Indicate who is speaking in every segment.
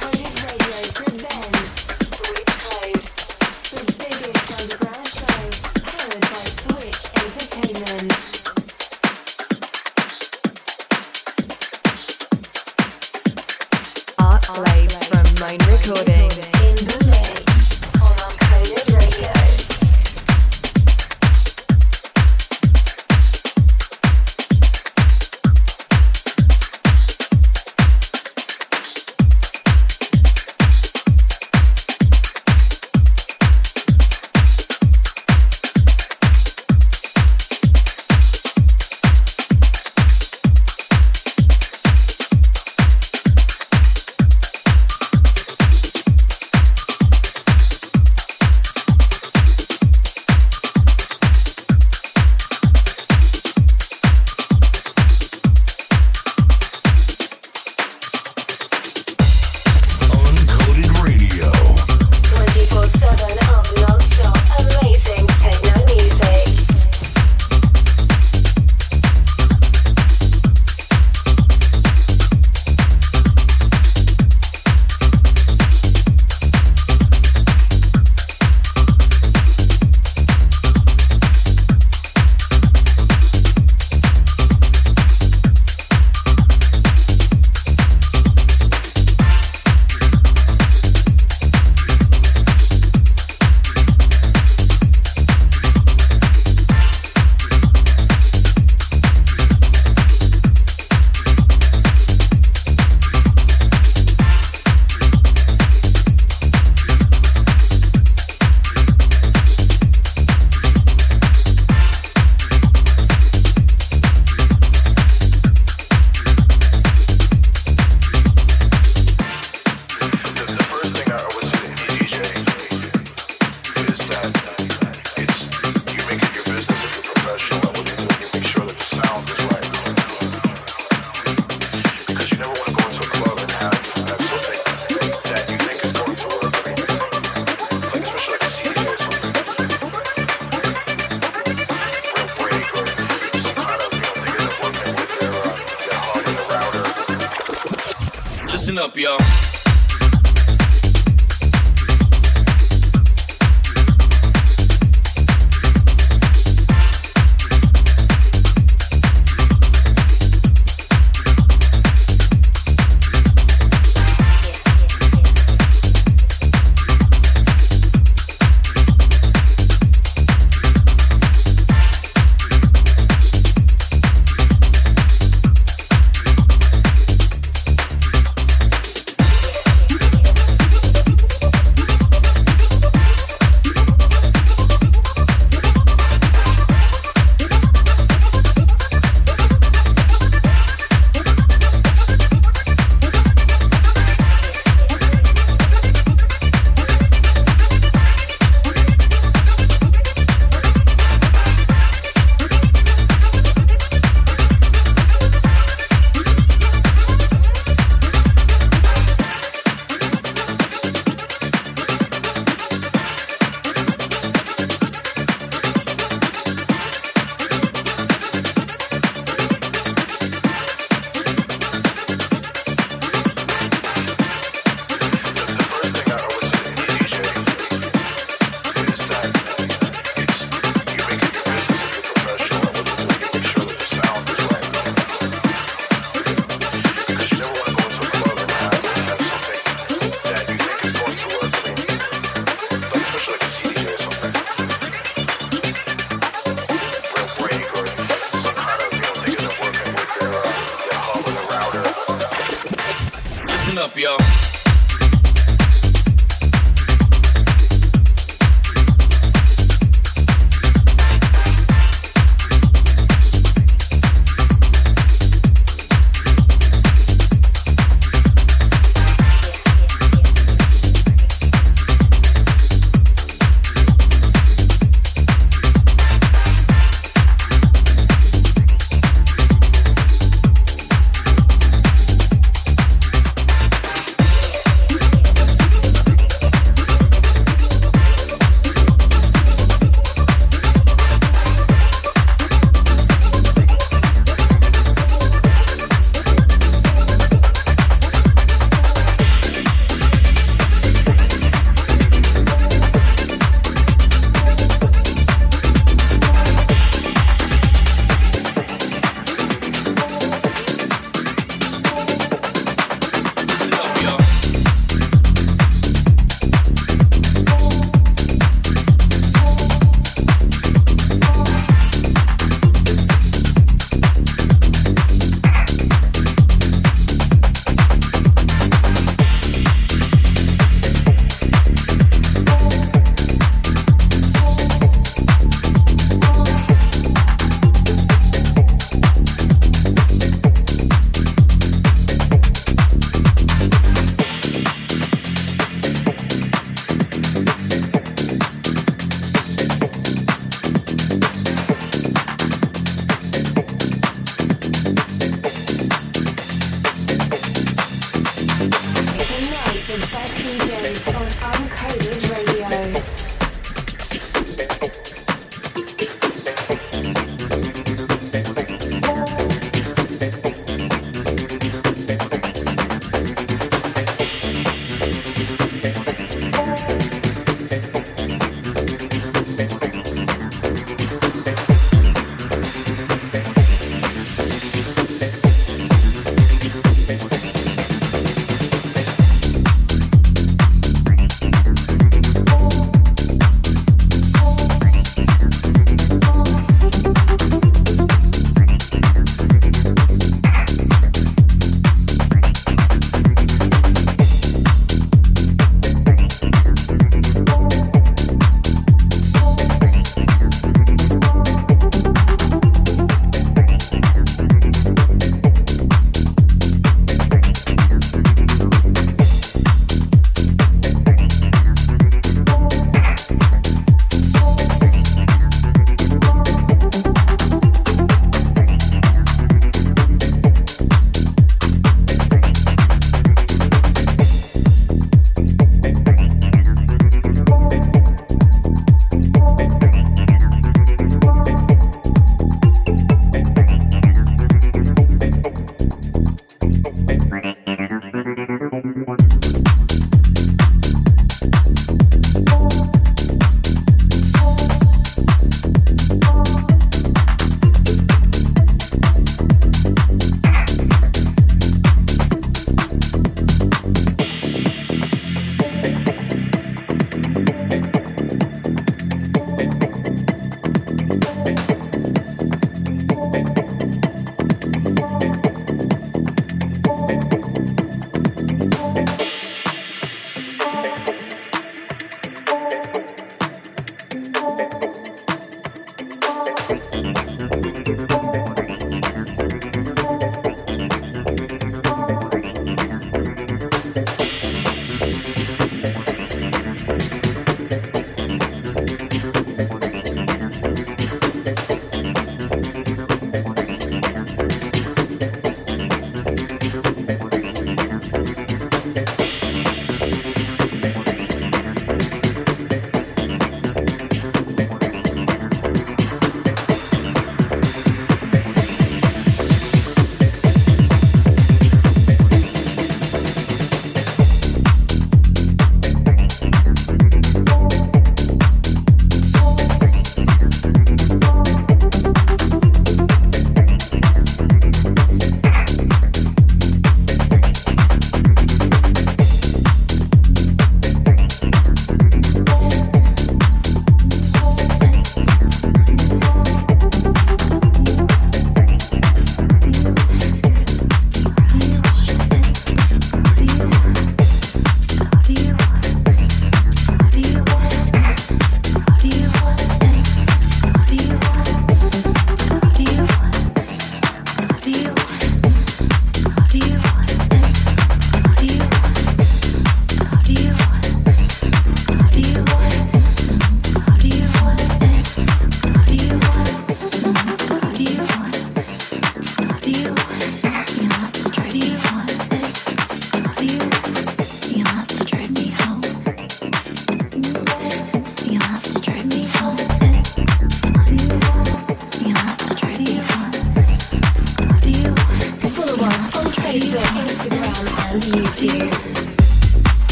Speaker 1: Cody.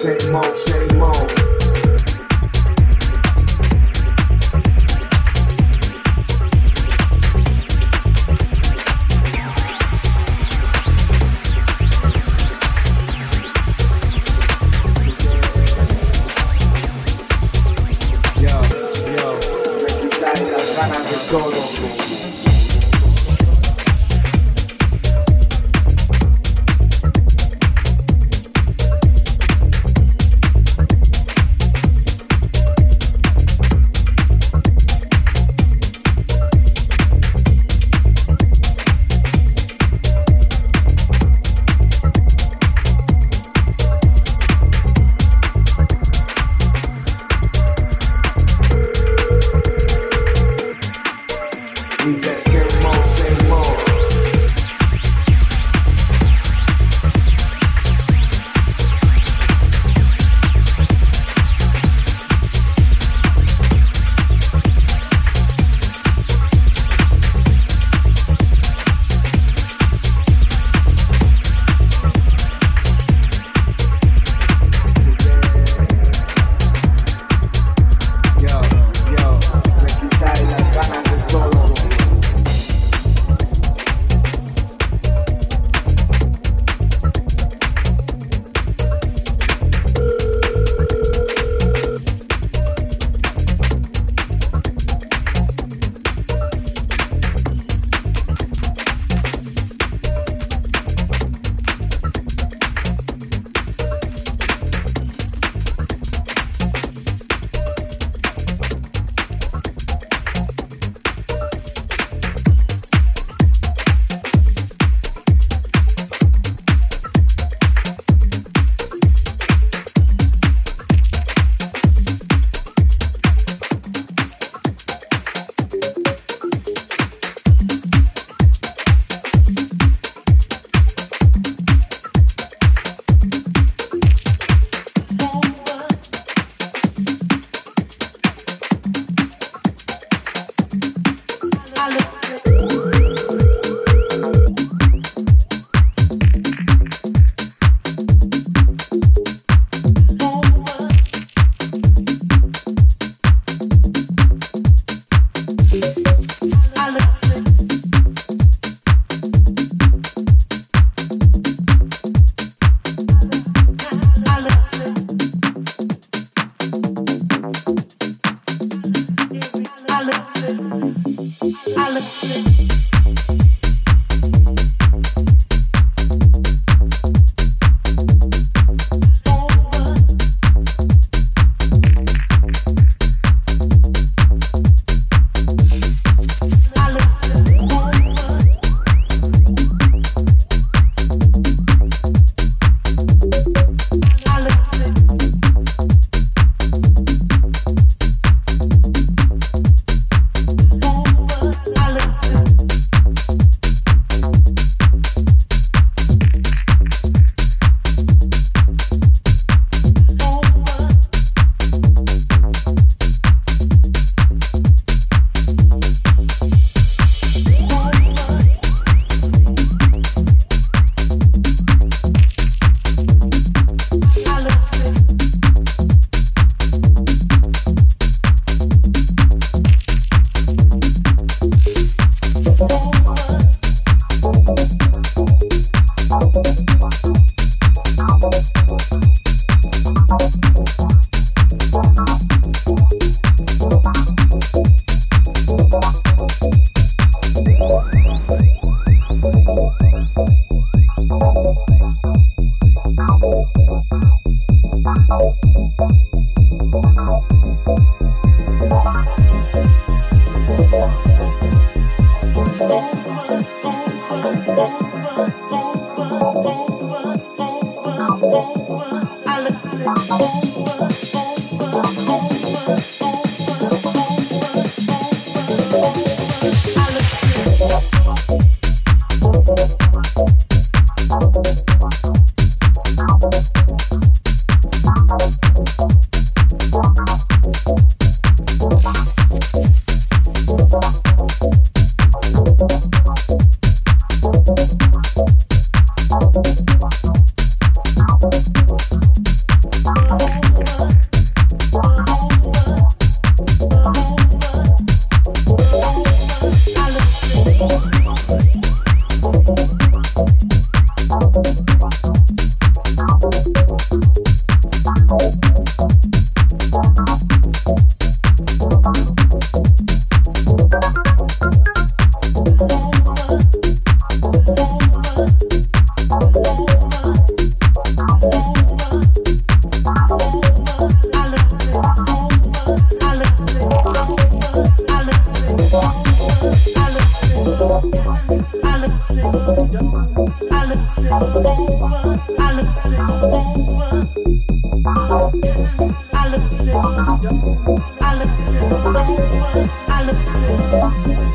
Speaker 2: same old, same old.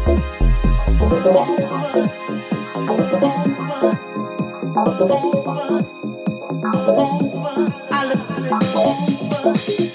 Speaker 2: I you.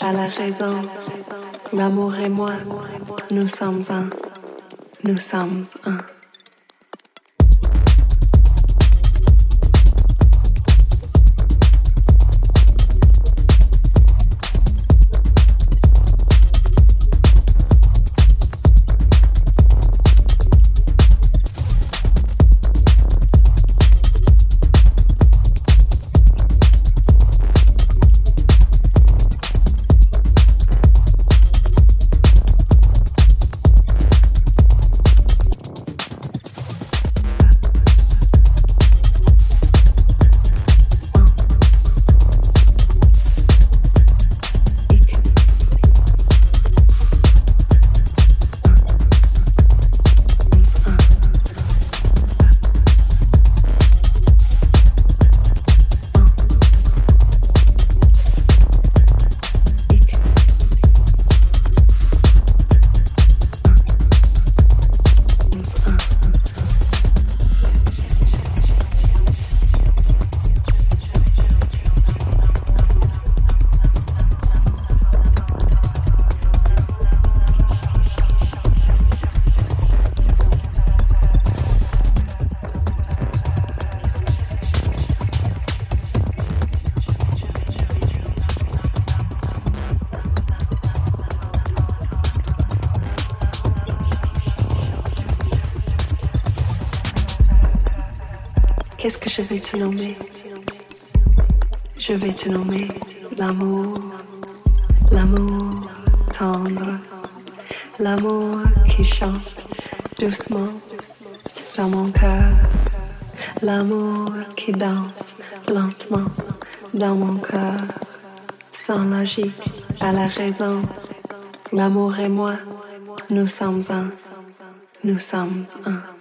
Speaker 2: À la raison. L'amour et moi, nous sommes un. Nous sommes un. Te nommer l'amour, l'amour tendre, l'amour qui chante doucement dans mon cœur, l'amour qui danse lentement dans mon cœur, sans logique à la raison. L'amour et moi, nous sommes un, nous sommes un.